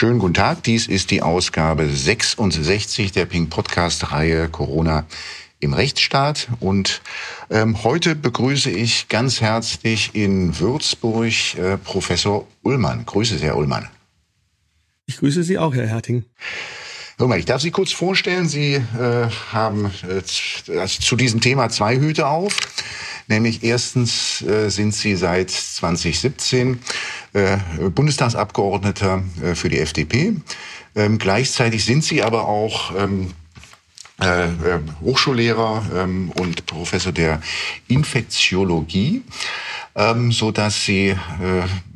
Schönen guten Tag. Dies ist die Ausgabe 66 der Pink Podcast Reihe Corona im Rechtsstaat. Und ähm, heute begrüße ich ganz herzlich in Würzburg äh, Professor Ullmann. Grüße Sie, Herr Ullmann. Ich grüße Sie auch, Herr Herting. Hör ich darf Sie kurz vorstellen. Sie äh, haben äh, also zu diesem Thema zwei Hüte auf. Nämlich erstens äh, sind Sie seit 2017 äh, Bundestagsabgeordneter äh, für die FDP. Ähm, gleichzeitig sind Sie aber auch ähm, äh, äh, Hochschullehrer ähm, und Professor der Infektiologie, ähm, so dass Sie äh,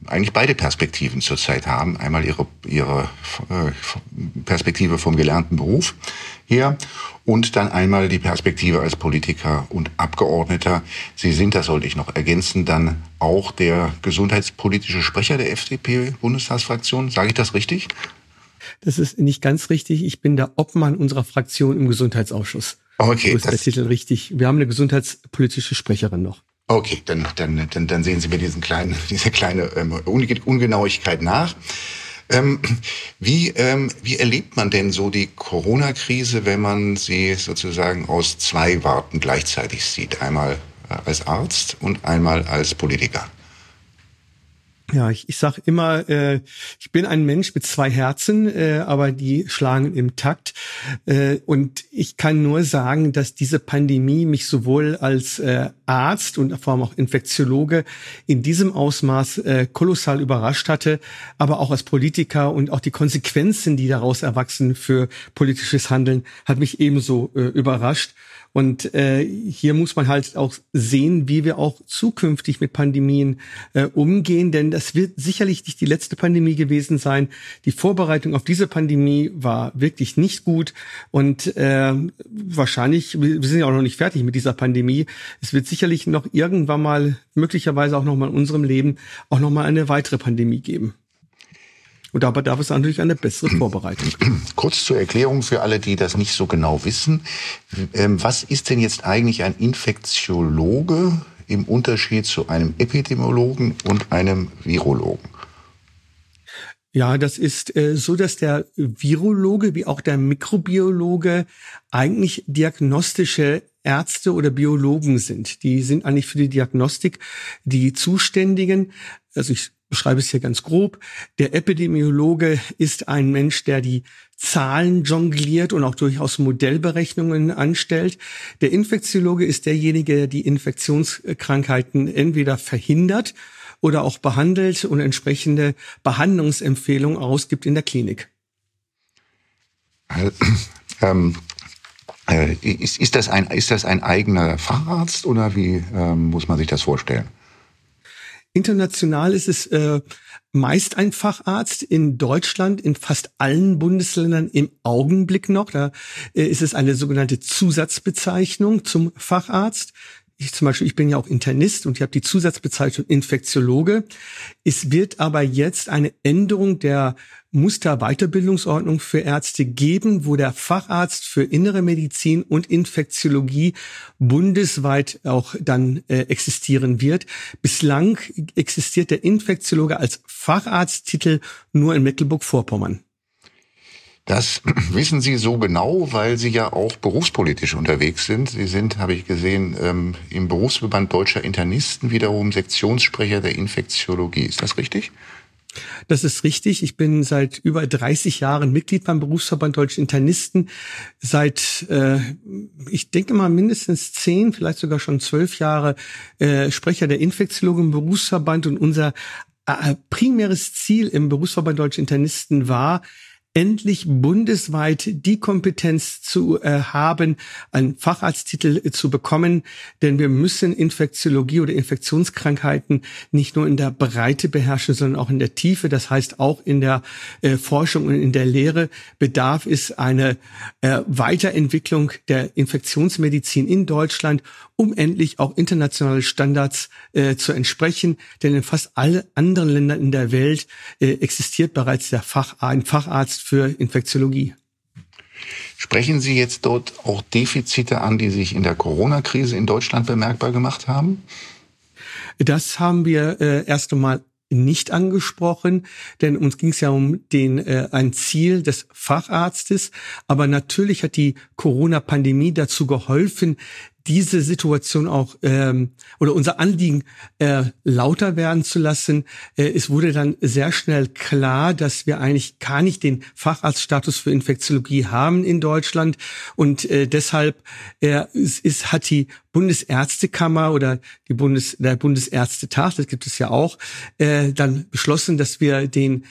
eigentlich beide Perspektiven zurzeit haben. Einmal Ihre, Ihre äh, Perspektive vom gelernten Beruf her und dann einmal die Perspektive als Politiker und Abgeordneter. Sie sind, das sollte ich noch ergänzen, dann auch der gesundheitspolitische Sprecher der FDP-Bundestagsfraktion. Sage ich das richtig? Das ist nicht ganz richtig. Ich bin der Obmann unserer Fraktion im Gesundheitsausschuss. Okay. So ist der Titel richtig. Wir haben eine gesundheitspolitische Sprecherin noch. Okay, dann, dann, dann, dann sehen Sie mir diesen kleinen, diese kleine ähm, Ungenauigkeit nach. Ähm, wie, ähm, wie erlebt man denn so die Corona-Krise, wenn man sie sozusagen aus zwei Warten gleichzeitig sieht? Einmal äh, als Arzt und einmal als Politiker. Ja, ich, ich sage immer, äh, ich bin ein Mensch mit zwei Herzen, äh, aber die schlagen im Takt. Äh, und ich kann nur sagen, dass diese Pandemie mich sowohl als äh, Arzt und vor allem auch Infektiologe in diesem Ausmaß äh, kolossal überrascht hatte, aber auch als Politiker und auch die Konsequenzen, die daraus erwachsen für politisches Handeln, hat mich ebenso äh, überrascht. Und äh, hier muss man halt auch sehen, wie wir auch zukünftig mit Pandemien äh, umgehen, denn das wird sicherlich nicht die letzte Pandemie gewesen sein. Die Vorbereitung auf diese Pandemie war wirklich nicht gut und äh, wahrscheinlich, wir sind ja auch noch nicht fertig mit dieser Pandemie. Es wird sicherlich noch irgendwann mal, möglicherweise auch noch mal in unserem Leben, auch noch mal eine weitere Pandemie geben. Und dabei darf es natürlich eine bessere Vorbereitung. Kurz zur Erklärung für alle, die das nicht so genau wissen. Ähm, was ist denn jetzt eigentlich ein Infektiologe im Unterschied zu einem Epidemiologen und einem Virologen? Ja, das ist äh, so, dass der Virologe wie auch der Mikrobiologe eigentlich diagnostische Ärzte oder Biologen sind. Die sind eigentlich für die Diagnostik die Zuständigen. Also ich beschreibe es hier ganz grob. Der Epidemiologe ist ein Mensch, der die Zahlen jongliert und auch durchaus Modellberechnungen anstellt. Der Infektiologe ist derjenige, der die Infektionskrankheiten entweder verhindert oder auch behandelt und entsprechende Behandlungsempfehlungen ausgibt in der Klinik. Äh, ähm, äh, ist, ist, das ein, ist das ein eigener Facharzt oder wie ähm, muss man sich das vorstellen? International ist es äh, meist ein Facharzt. In Deutschland, in fast allen Bundesländern im Augenblick noch. Da äh, ist es eine sogenannte Zusatzbezeichnung zum Facharzt ich zum Beispiel, ich bin ja auch Internist und ich habe die Zusatzbezeichnung Infektiologe. Es wird aber jetzt eine Änderung der Musterweiterbildungsordnung für Ärzte geben, wo der Facharzt für innere Medizin und Infektiologie bundesweit auch dann äh, existieren wird. Bislang existiert der Infektiologe als Facharzttitel nur in Mecklenburg-Vorpommern. Das wissen Sie so genau, weil Sie ja auch berufspolitisch unterwegs sind. Sie sind, habe ich gesehen, ähm, im Berufsverband Deutscher Internisten wiederum Sektionssprecher der Infektiologie. Ist das richtig? Das ist richtig. Ich bin seit über 30 Jahren Mitglied beim Berufsverband Deutscher Internisten. Seit, äh, ich denke mal, mindestens zehn, vielleicht sogar schon zwölf Jahre äh, Sprecher der Infektiologen im Berufsverband. Und unser äh, primäres Ziel im Berufsverband Deutscher Internisten war, endlich bundesweit die Kompetenz zu äh, haben, einen Facharzttitel äh, zu bekommen, denn wir müssen Infektiologie oder Infektionskrankheiten nicht nur in der Breite beherrschen, sondern auch in der Tiefe. Das heißt, auch in der äh, Forschung und in der Lehre bedarf es eine äh, Weiterentwicklung der Infektionsmedizin in Deutschland, um endlich auch internationale Standards äh, zu entsprechen. Denn in fast allen anderen Ländern in der Welt äh, existiert bereits der Fach, ein Facharzt für Infektiologie. Sprechen Sie jetzt dort auch Defizite an, die sich in der Corona-Krise in Deutschland bemerkbar gemacht haben? Das haben wir äh, erst einmal nicht angesprochen, denn uns ging es ja um den äh, ein Ziel des Facharztes. Aber natürlich hat die Corona-Pandemie dazu geholfen, diese Situation auch ähm, oder unser Anliegen äh, lauter werden zu lassen. Äh, es wurde dann sehr schnell klar, dass wir eigentlich gar nicht den Facharztstatus für Infektiologie haben in Deutschland und äh, deshalb äh, ist, ist, hat die Bundesärztekammer oder die Bundes, der Bundesärztetag, das gibt es ja auch, äh, dann beschlossen, dass wir den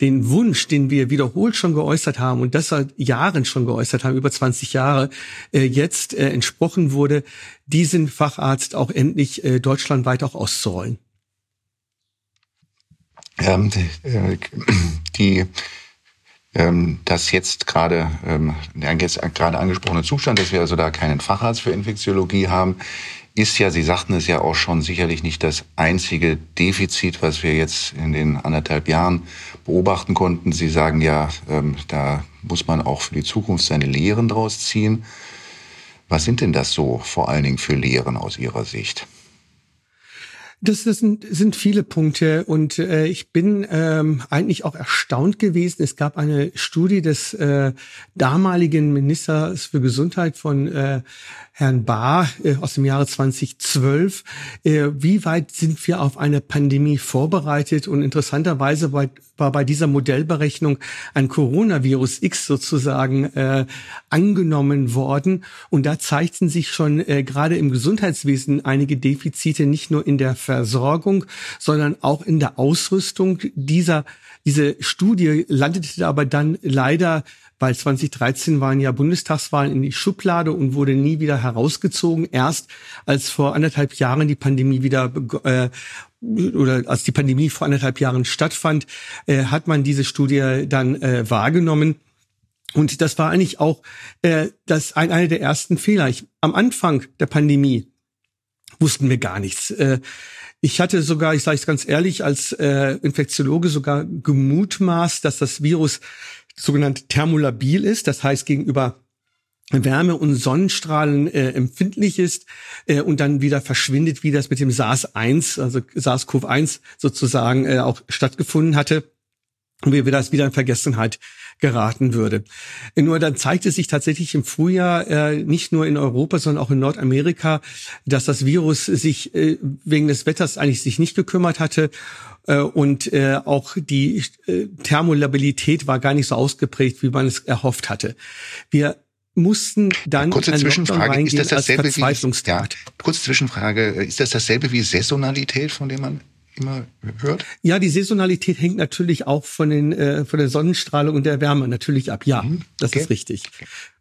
den Wunsch, den wir wiederholt schon geäußert haben und das seit Jahren schon geäußert haben, über 20 Jahre, äh, jetzt äh, entsprochen wurde, diesen Facharzt auch endlich äh, deutschlandweit auch auszurollen. Ähm, die, die ähm, das jetzt gerade ähm, jetzt gerade angesprochene Zustand, dass wir also da keinen Facharzt für Infektiologie haben, ist ja, Sie sagten es ja auch schon, sicherlich nicht das einzige Defizit, was wir jetzt in den anderthalb Jahren beobachten konnten. Sie sagen ja, ähm, da muss man auch für die Zukunft seine Lehren draus ziehen. Was sind denn das so vor allen Dingen für Lehren aus Ihrer Sicht? Das, das sind, sind viele Punkte und äh, ich bin ähm, eigentlich auch erstaunt gewesen. Es gab eine Studie des äh, damaligen Ministers für Gesundheit von äh, Herrn Bahr äh, aus dem Jahre 2012. Äh, wie weit sind wir auf eine Pandemie vorbereitet? Und interessanterweise war, war bei dieser Modellberechnung ein Coronavirus X sozusagen äh, angenommen worden. Und da zeigten sich schon äh, gerade im Gesundheitswesen einige Defizite, nicht nur in der Versorgung, sondern auch in der Ausrüstung dieser diese Studie landete aber dann leider weil 2013 waren ja Bundestagswahlen in die Schublade und wurde nie wieder herausgezogen. Erst als vor anderthalb Jahren die Pandemie wieder äh, oder als die Pandemie vor anderthalb Jahren stattfand, äh, hat man diese Studie dann äh, wahrgenommen. Und das war eigentlich auch äh, das ein, einer der ersten Fehler. Ich, am Anfang der Pandemie wussten wir gar nichts. Äh, ich hatte sogar, ich sage es ganz ehrlich, als äh, Infektiologe sogar gemutmaßt, dass das Virus sogenannt thermolabil ist, das heißt gegenüber Wärme und Sonnenstrahlen äh, empfindlich ist äh, und dann wieder verschwindet, wie das mit dem SARS-1, also SARS-CoV-1 sozusagen äh, auch stattgefunden hatte wie wir das wieder in Vergessenheit geraten würde. Nur dann zeigte sich tatsächlich im Frühjahr äh, nicht nur in Europa, sondern auch in Nordamerika, dass das Virus sich äh, wegen des Wetters eigentlich sich nicht gekümmert hatte äh, und äh, auch die äh, Thermolabilität war gar nicht so ausgeprägt, wie man es erhofft hatte. Wir mussten dann kurze Zwischenfrage ist das dasselbe wie ja, kurze Zwischenfrage ist das dasselbe wie Saisonalität von dem man immer hört? Ja, die Saisonalität hängt natürlich auch von den äh, von der Sonnenstrahlung und der Wärme natürlich ab. Ja, mhm. das okay. ist richtig.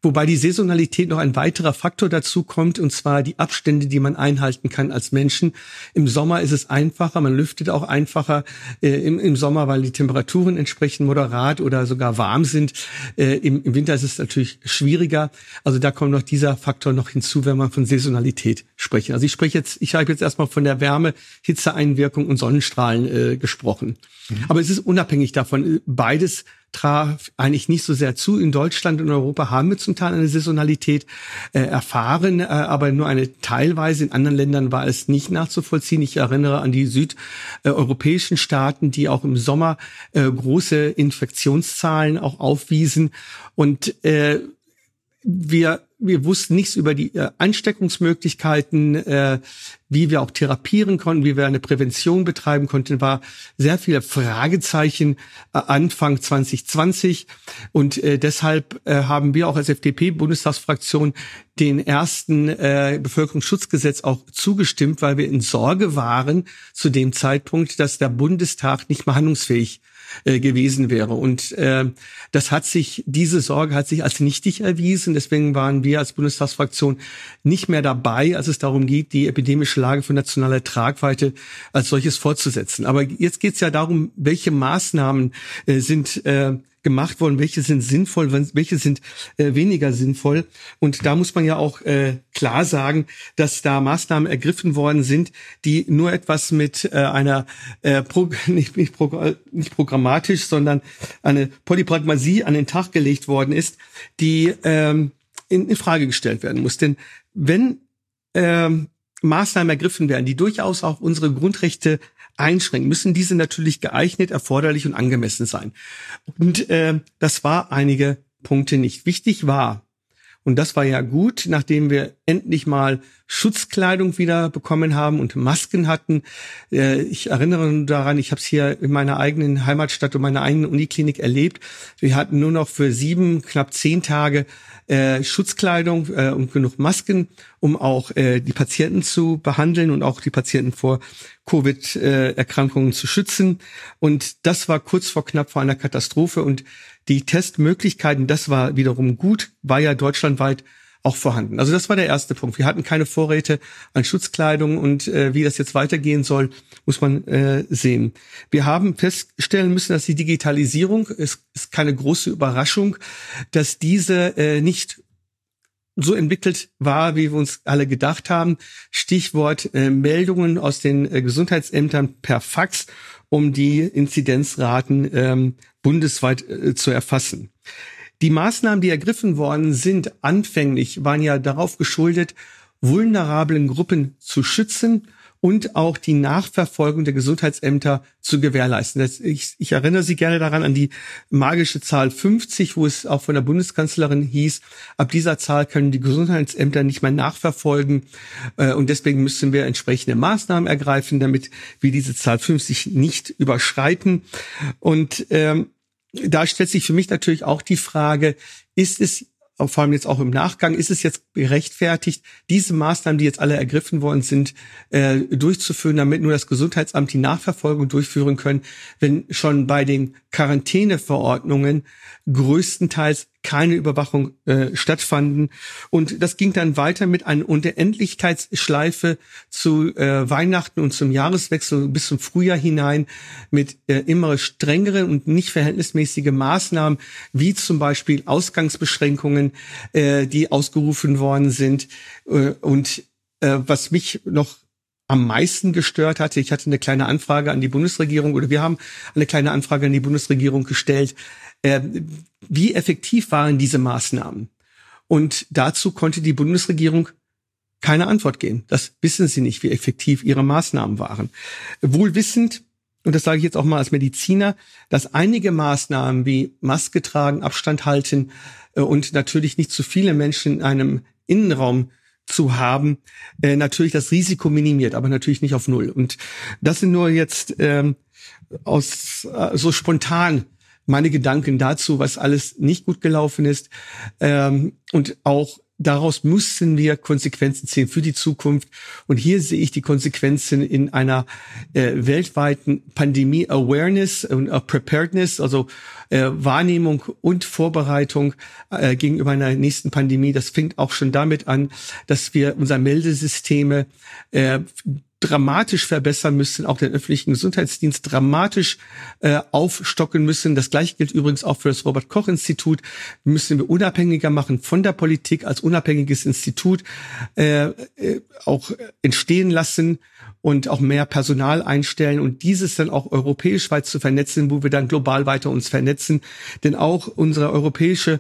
Wobei die Saisonalität noch ein weiterer Faktor dazu kommt, und zwar die Abstände, die man einhalten kann als Menschen. Im Sommer ist es einfacher, man lüftet auch einfacher äh, im, im Sommer, weil die Temperaturen entsprechend moderat oder sogar warm sind. Äh, im, Im Winter ist es natürlich schwieriger. Also da kommt noch dieser Faktor noch hinzu, wenn man von Saisonalität spricht. Also ich spreche jetzt, ich habe jetzt erstmal von der Wärme, Hitzeeinwirkung und Sonnenstrahlen äh, gesprochen. Mhm. Aber es ist unabhängig davon. Beides traf eigentlich nicht so sehr zu. In Deutschland und Europa haben wir zum Teil eine Saisonalität äh, erfahren, äh, aber nur eine teilweise. In anderen Ländern war es nicht nachzuvollziehen. Ich erinnere an die südeuropäischen Staaten, die auch im Sommer äh, große Infektionszahlen auch aufwiesen. Und äh, wir wir wussten nichts über die äh, Ansteckungsmöglichkeiten, äh, wie wir auch therapieren konnten, wie wir eine Prävention betreiben konnten, war sehr viele Fragezeichen äh, Anfang 2020 und äh, deshalb äh, haben wir auch als FDP-Bundestagsfraktion den ersten äh, Bevölkerungsschutzgesetz auch zugestimmt, weil wir in Sorge waren zu dem Zeitpunkt, dass der Bundestag nicht mehr handlungsfähig äh, gewesen wäre. Und äh, das hat sich, diese Sorge hat sich als nichtig erwiesen. Deswegen waren wir als Bundestagsfraktion nicht mehr dabei, als es darum geht, die epidemische Lage von nationaler Tragweite als solches fortzusetzen. Aber jetzt geht es ja darum, welche Maßnahmen äh, sind äh, gemacht worden, welche sind sinnvoll, welche sind äh, weniger sinnvoll. Und da muss man ja auch äh, klar sagen, dass da Maßnahmen ergriffen worden sind, die nur etwas mit äh, einer äh, Pro nicht, nicht, Pro nicht programmatisch, sondern eine Polypragmasie an den Tag gelegt worden ist, die ähm, in, in Frage gestellt werden muss. Denn wenn ähm, Maßnahmen ergriffen werden, die durchaus auch unsere Grundrechte einschränken, müssen diese natürlich geeignet, erforderlich und angemessen sein. Und äh, das war einige Punkte nicht. Wichtig war, und das war ja gut, nachdem wir endlich mal Schutzkleidung wieder bekommen haben und Masken hatten. Äh, ich erinnere daran, ich habe es hier in meiner eigenen Heimatstadt und meiner eigenen Uniklinik erlebt. Wir hatten nur noch für sieben, knapp zehn Tage äh, Schutzkleidung äh, und genug Masken, um auch die Patienten zu behandeln und auch die Patienten vor Covid-Erkrankungen zu schützen. Und das war kurz vor knapp vor einer Katastrophe. Und die Testmöglichkeiten, das war wiederum gut, war ja deutschlandweit auch vorhanden. Also das war der erste Punkt. Wir hatten keine Vorräte an Schutzkleidung und äh, wie das jetzt weitergehen soll, muss man äh, sehen. Wir haben feststellen müssen, dass die Digitalisierung, es ist keine große Überraschung, dass diese äh, nicht so entwickelt war, wie wir uns alle gedacht haben. Stichwort äh, Meldungen aus den äh, Gesundheitsämtern per Fax, um die Inzidenzraten ähm, bundesweit äh, zu erfassen. Die Maßnahmen, die ergriffen worden sind, anfänglich waren ja darauf geschuldet, vulnerablen Gruppen zu schützen und auch die Nachverfolgung der Gesundheitsämter zu gewährleisten. Das, ich, ich, erinnere Sie gerne daran an die magische Zahl 50, wo es auch von der Bundeskanzlerin hieß, ab dieser Zahl können die Gesundheitsämter nicht mehr nachverfolgen äh, und deswegen müssen wir entsprechende Maßnahmen ergreifen, damit wir diese Zahl 50 nicht überschreiten. Und ähm, da stellt sich für mich natürlich auch die Frage, ist es vor allem jetzt auch im Nachgang, ist es jetzt gerechtfertigt, diese Maßnahmen, die jetzt alle ergriffen worden sind, äh, durchzuführen, damit nur das Gesundheitsamt die Nachverfolgung durchführen können, wenn schon bei den Quarantäneverordnungen größtenteils keine Überwachung äh, stattfanden. Und das ging dann weiter mit einer Unendlichkeitsschleife zu äh, Weihnachten und zum Jahreswechsel bis zum Frühjahr hinein mit äh, immer strengeren und nicht verhältnismäßige Maßnahmen, wie zum Beispiel Ausgangsbeschränkungen, äh, die ausgerufen worden sind. Äh, und äh, was mich noch am meisten gestört hatte. Ich hatte eine kleine Anfrage an die Bundesregierung oder wir haben eine kleine Anfrage an die Bundesregierung gestellt, äh, wie effektiv waren diese Maßnahmen? Und dazu konnte die Bundesregierung keine Antwort geben. Das wissen sie nicht, wie effektiv ihre Maßnahmen waren. Wohl wissend, und das sage ich jetzt auch mal als Mediziner, dass einige Maßnahmen wie Maske tragen, Abstand halten äh, und natürlich nicht zu viele Menschen in einem Innenraum zu haben, äh, natürlich das Risiko minimiert, aber natürlich nicht auf Null. Und das sind nur jetzt ähm, aus äh, so spontan meine Gedanken dazu, was alles nicht gut gelaufen ist. Ähm, und auch daraus müssen wir Konsequenzen ziehen für die Zukunft. Und hier sehe ich die Konsequenzen in einer äh, weltweiten Pandemie-Awareness und uh, Preparedness, also äh, Wahrnehmung und Vorbereitung äh, gegenüber einer nächsten Pandemie. Das fängt auch schon damit an, dass wir unser Meldesysteme äh, dramatisch verbessern müssen, auch den öffentlichen Gesundheitsdienst dramatisch äh, aufstocken müssen. Das gleiche gilt übrigens auch für das Robert Koch Institut. Müssen wir unabhängiger machen von der Politik als unabhängiges Institut äh, äh, auch entstehen lassen und auch mehr Personal einstellen und dieses dann auch europäisch weit zu vernetzen, wo wir dann global weiter uns vernetzen. Denn auch unsere europäische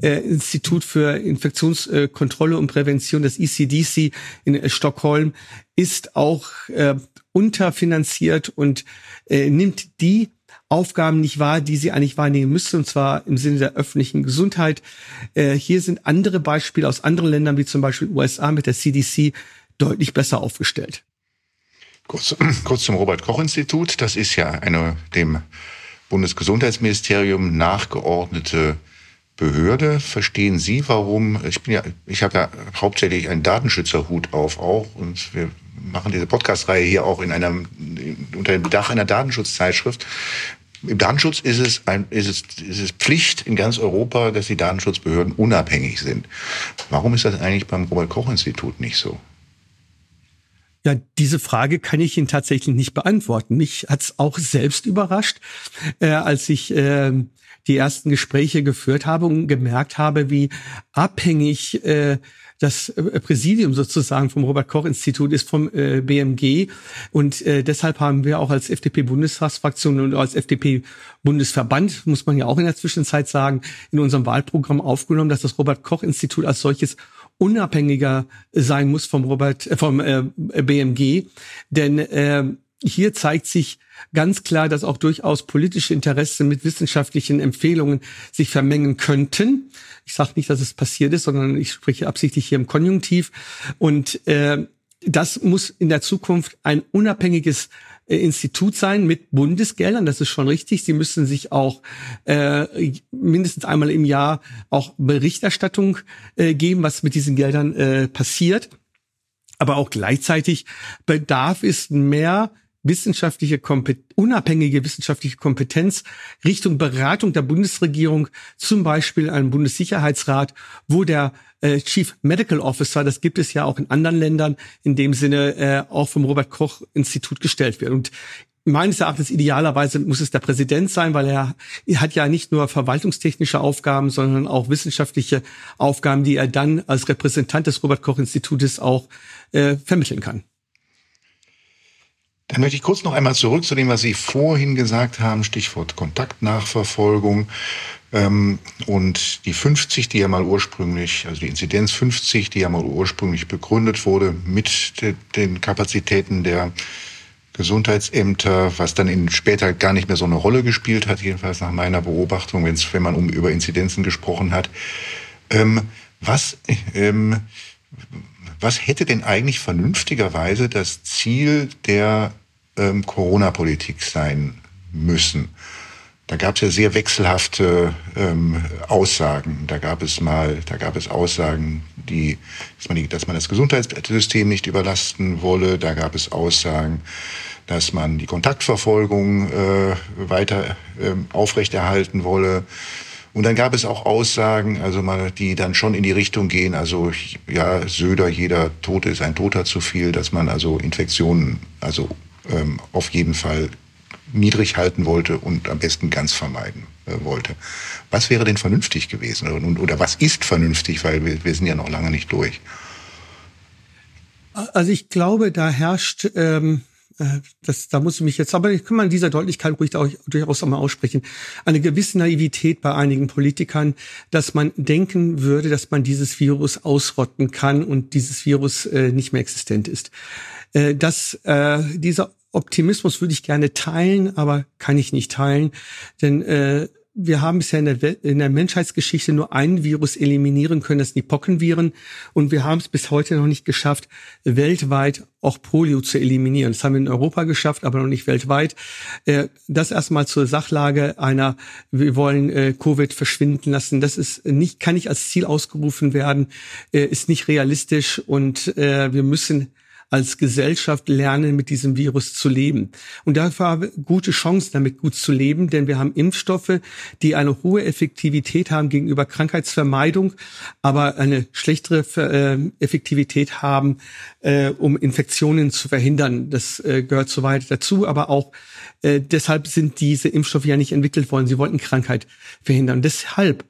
äh, Institut für Infektionskontrolle und Prävention, das ECDC in äh, Stockholm, ist auch äh, unterfinanziert und äh, nimmt die Aufgaben nicht wahr, die sie eigentlich wahrnehmen müsste, und zwar im Sinne der öffentlichen Gesundheit. Äh, hier sind andere Beispiele aus anderen Ländern, wie zum Beispiel USA mit der CDC, deutlich besser aufgestellt. Kurz, kurz zum Robert-Koch-Institut. Das ist ja eine dem Bundesgesundheitsministerium nachgeordnete Behörde. Verstehen Sie, warum? Ich bin ja, ich habe ja hauptsächlich einen Datenschützerhut auf auch und wir machen diese Podcast-Reihe hier auch in einem unter dem Dach einer Datenschutzzeitschrift. Im Datenschutz ist es, ein, ist, es, ist es Pflicht in ganz Europa, dass die Datenschutzbehörden unabhängig sind. Warum ist das eigentlich beim Robert-Koch-Institut nicht so? Ja, diese Frage kann ich Ihnen tatsächlich nicht beantworten. Mich hat's auch selbst überrascht, äh, als ich äh, die ersten Gespräche geführt habe und gemerkt habe, wie abhängig äh, das äh, Präsidium sozusagen vom Robert Koch Institut ist vom äh, BMG und äh, deshalb haben wir auch als FDP Bundestagsfraktion und als FDP Bundesverband muss man ja auch in der Zwischenzeit sagen in unserem Wahlprogramm aufgenommen, dass das Robert Koch Institut als solches unabhängiger sein muss vom Robert äh, vom äh, BMG, denn äh, hier zeigt sich ganz klar, dass auch durchaus politische Interessen mit wissenschaftlichen Empfehlungen sich vermengen könnten. Ich sage nicht, dass es passiert ist, sondern ich spreche absichtlich hier im Konjunktiv. Und äh, das muss in der Zukunft ein unabhängiges Institut sein mit Bundesgeldern, das ist schon richtig. Sie müssen sich auch äh, mindestens einmal im Jahr auch Berichterstattung äh, geben, was mit diesen Geldern äh, passiert. Aber auch gleichzeitig bedarf es mehr wissenschaftliche Kompet unabhängige wissenschaftliche Kompetenz Richtung Beratung der Bundesregierung, zum Beispiel einem Bundessicherheitsrat, wo der äh, Chief Medical Officer, das gibt es ja auch in anderen Ländern, in dem Sinne äh, auch vom Robert Koch Institut gestellt wird. Und meines Erachtens idealerweise muss es der Präsident sein, weil er, hat ja nicht nur verwaltungstechnische Aufgaben, sondern auch wissenschaftliche Aufgaben, die er dann als Repräsentant des Robert Koch Institutes auch äh, vermitteln kann. Dann möchte ich kurz noch einmal zurück zu dem, was Sie vorhin gesagt haben, Stichwort Kontaktnachverfolgung. Ähm, und die 50, die ja mal ursprünglich, also die Inzidenz 50, die ja mal ursprünglich begründet wurde mit den Kapazitäten der Gesundheitsämter, was dann in später gar nicht mehr so eine Rolle gespielt hat, jedenfalls nach meiner Beobachtung, wenn man um über Inzidenzen gesprochen hat. Ähm, was, ähm, was hätte denn eigentlich vernünftigerweise das Ziel der ähm, Corona-Politik sein müssen? Da gab es ja sehr wechselhafte ähm, Aussagen. Da gab es mal, da gab es Aussagen, die, dass man, die, dass man das Gesundheitssystem nicht überlasten wolle. Da gab es Aussagen, dass man die Kontaktverfolgung äh, weiter äh, aufrechterhalten wolle. Und dann gab es auch Aussagen, also mal, die dann schon in die Richtung gehen, also ja, Söder, jeder Tote ist ein Toter zu viel, dass man also Infektionen also ähm, auf jeden Fall niedrig halten wollte und am besten ganz vermeiden äh, wollte. Was wäre denn vernünftig gewesen oder, oder was ist vernünftig, weil wir, wir sind ja noch lange nicht durch? Also ich glaube, da herrscht ähm, äh, das, da muss ich mich jetzt, aber ich kann mal in dieser Deutlichkeit ruhig auch, durchaus auch mal aussprechen, eine gewisse Naivität bei einigen Politikern, dass man denken würde, dass man dieses Virus ausrotten kann und dieses Virus äh, nicht mehr existent ist. Äh, dass äh, dieser Optimismus würde ich gerne teilen, aber kann ich nicht teilen, denn äh, wir haben bisher in der, in der Menschheitsgeschichte nur ein Virus eliminieren können, das sind die Pockenviren. Und wir haben es bis heute noch nicht geschafft, weltweit auch Polio zu eliminieren. Das haben wir in Europa geschafft, aber noch nicht weltweit. Äh, das erstmal zur Sachlage einer, wir wollen äh, Covid verschwinden lassen. Das ist nicht, kann nicht als Ziel ausgerufen werden, äh, ist nicht realistisch und wir müssen als Gesellschaft lernen, mit diesem Virus zu leben. Und dafür haben wir gute Chancen, damit gut zu leben, denn wir haben Impfstoffe, die eine hohe Effektivität haben gegenüber Krankheitsvermeidung, aber eine schlechtere äh, Effektivität haben, äh, um Infektionen zu verhindern. Das äh, gehört soweit dazu, aber auch deshalb sind diese Impfstoffe ja nicht entwickelt worden. Sie wollten Krankheit verhindern. deshalb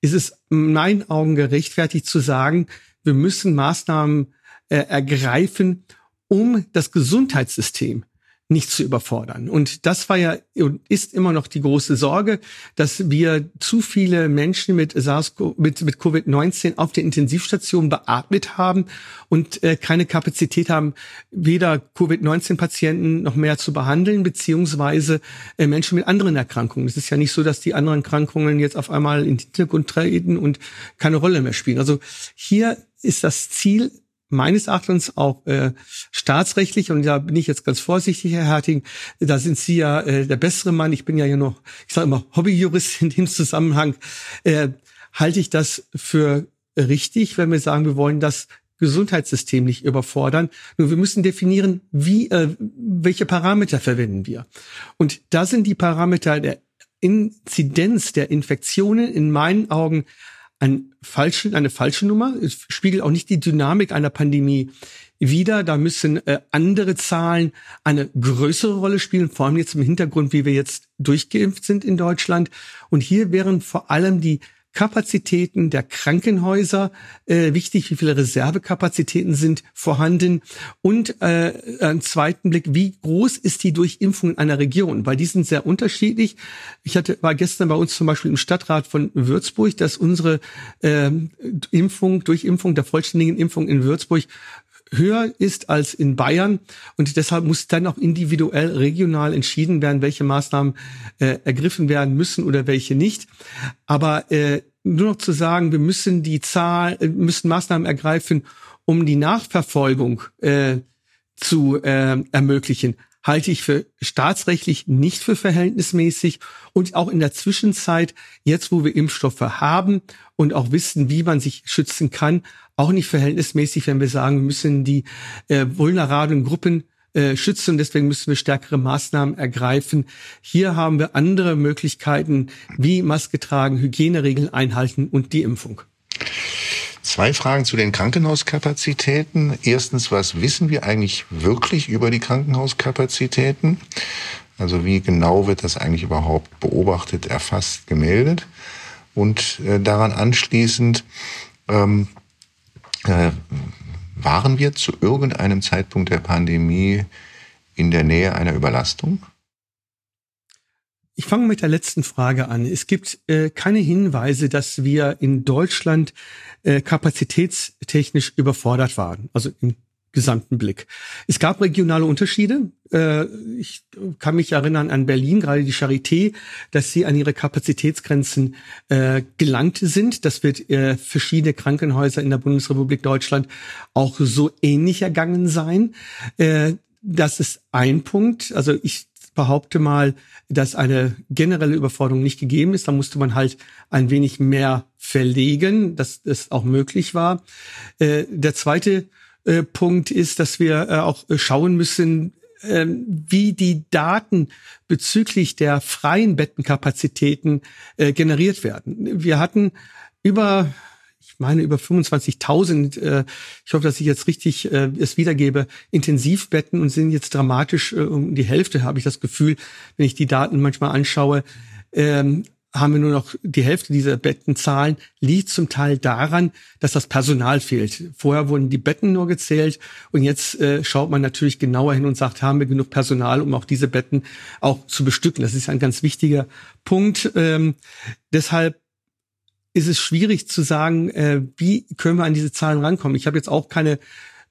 ist es in meinen Augen gerechtfertigt zu sagen, wir müssen Maßnahmen äh, ergreifen, um das Gesundheitssystem nicht zu überfordern. Und das war ja und ist immer noch die große Sorge, dass wir zu viele Menschen mit SARS mit, mit Covid-19 auf der Intensivstation beatmet haben und äh, keine Kapazität haben, weder Covid-19-Patienten noch mehr zu behandeln, beziehungsweise äh, Menschen mit anderen Erkrankungen. Es ist ja nicht so, dass die anderen Erkrankungen jetzt auf einmal in den Hintergrund treten und keine Rolle mehr spielen. Also hier ist das Ziel meines Erachtens auch äh, staatsrechtlich, und da bin ich jetzt ganz vorsichtig, Herr Herting, da sind Sie ja äh, der bessere Mann, ich bin ja hier noch, ich sage immer, Hobbyjurist in dem Zusammenhang, äh, halte ich das für richtig, wenn wir sagen, wir wollen das Gesundheitssystem nicht überfordern. Nur wir müssen definieren, wie, äh, welche Parameter verwenden wir. Und da sind die Parameter der Inzidenz der Infektionen in meinen Augen ein falsche, eine falsche Nummer. Es spiegelt auch nicht die Dynamik einer Pandemie wider. Da müssen äh, andere Zahlen eine größere Rolle spielen, vor allem jetzt im Hintergrund, wie wir jetzt durchgeimpft sind in Deutschland. Und hier wären vor allem die Kapazitäten der Krankenhäuser äh, wichtig, wie viele Reservekapazitäten sind vorhanden und äh, einen zweiten Blick, wie groß ist die Durchimpfung in einer Region, weil die sind sehr unterschiedlich. Ich hatte war gestern bei uns zum Beispiel im Stadtrat von Würzburg, dass unsere äh, Impfung, Durchimpfung der vollständigen Impfung in Würzburg höher ist als in Bayern und deshalb muss dann auch individuell regional entschieden werden, welche Maßnahmen äh, ergriffen werden müssen oder welche nicht. Aber äh, nur noch zu sagen, wir müssen die Zahl, äh, müssen Maßnahmen ergreifen, um die Nachverfolgung äh, zu äh, ermöglichen, halte ich für staatsrechtlich nicht für verhältnismäßig. Und auch in der Zwischenzeit, jetzt wo wir Impfstoffe haben und auch wissen, wie man sich schützen kann, auch nicht verhältnismäßig, wenn wir sagen, wir müssen die äh, vulnerablen Gruppen äh, schützen. Deswegen müssen wir stärkere Maßnahmen ergreifen. Hier haben wir andere Möglichkeiten wie Maske tragen, Hygieneregeln einhalten und die Impfung. Zwei Fragen zu den Krankenhauskapazitäten. Erstens, was wissen wir eigentlich wirklich über die Krankenhauskapazitäten? Also wie genau wird das eigentlich überhaupt beobachtet, erfasst, gemeldet? Und äh, daran anschließend, ähm, äh, waren wir zu irgendeinem Zeitpunkt der Pandemie in der Nähe einer Überlastung? Ich fange mit der letzten Frage an. Es gibt äh, keine Hinweise, dass wir in Deutschland äh, kapazitätstechnisch überfordert waren, also im gesamten Blick. Es gab regionale Unterschiede. Äh, ich kann mich erinnern an Berlin, gerade die Charité, dass sie an ihre Kapazitätsgrenzen äh, gelangt sind. Das wird äh, verschiedene Krankenhäuser in der Bundesrepublik Deutschland auch so ähnlich ergangen sein. Äh, das ist ein Punkt. Also ich behaupte mal, dass eine generelle Überforderung nicht gegeben ist. Da musste man halt ein wenig mehr verlegen, dass es auch möglich war. Äh, der zweite äh, Punkt ist, dass wir äh, auch schauen müssen, ähm, wie die Daten bezüglich der freien Bettenkapazitäten generiert werden. Wir hatten über ich meine über 25.000, äh, ich hoffe, dass ich jetzt richtig äh, es wiedergebe, Intensivbetten und sind jetzt dramatisch äh, um die Hälfte, habe ich das Gefühl, wenn ich die Daten manchmal anschaue. Ähm, haben wir nur noch die Hälfte dieser Bettenzahlen, liegt zum Teil daran, dass das Personal fehlt. Vorher wurden die Betten nur gezählt und jetzt äh, schaut man natürlich genauer hin und sagt, haben wir genug Personal, um auch diese Betten auch zu bestücken. Das ist ein ganz wichtiger Punkt. Ähm, deshalb ist es schwierig zu sagen, äh, wie können wir an diese Zahlen rankommen. Ich habe jetzt auch keine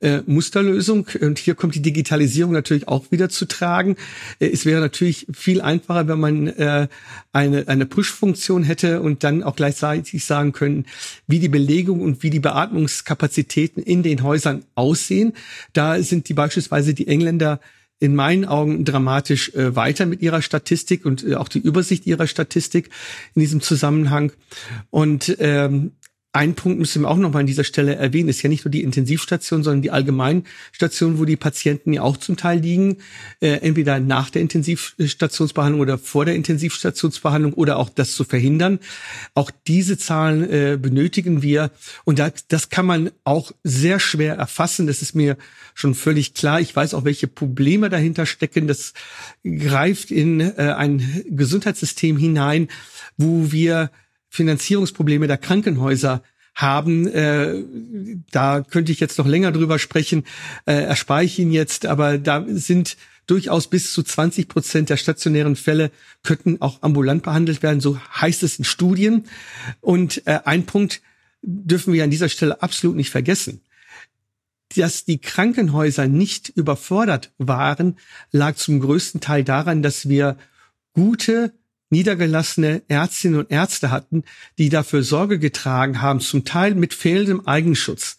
äh, Musterlösung und hier kommt die Digitalisierung natürlich auch wieder zu tragen. Äh, es wäre natürlich viel einfacher, wenn man äh, eine, eine Push-Funktion hätte und dann auch gleichzeitig sagen können, wie die Belegung und wie die Beatmungskapazitäten in den Häusern aussehen. Da sind die beispielsweise die Engländer in meinen Augen dramatisch äh, weiter mit ihrer Statistik und äh, auch die Übersicht ihrer Statistik in diesem Zusammenhang. Und ähm, ein Punkt müssen wir auch noch mal an dieser Stelle erwähnen, ist ja nicht nur die Intensivstation, sondern die Allgemeinstation, wo die Patienten ja auch zum Teil liegen, äh, entweder nach der Intensivstationsbehandlung oder vor der Intensivstationsbehandlung oder auch das zu verhindern. Auch diese Zahlen äh, benötigen wir und da, das kann man auch sehr schwer erfassen. Das ist mir schon völlig klar. Ich weiß auch, welche Probleme dahinter stecken. Das greift in äh, ein Gesundheitssystem hinein, wo wir Finanzierungsprobleme der Krankenhäuser haben. Äh, da könnte ich jetzt noch länger drüber sprechen, äh, erspare ich Ihnen jetzt, aber da sind durchaus bis zu 20 Prozent der stationären Fälle könnten auch ambulant behandelt werden, so heißt es in Studien. Und äh, ein Punkt dürfen wir an dieser Stelle absolut nicht vergessen. Dass die Krankenhäuser nicht überfordert waren, lag zum größten Teil daran, dass wir gute niedergelassene Ärztinnen und Ärzte hatten, die dafür Sorge getragen haben, zum Teil mit fehlendem Eigenschutz,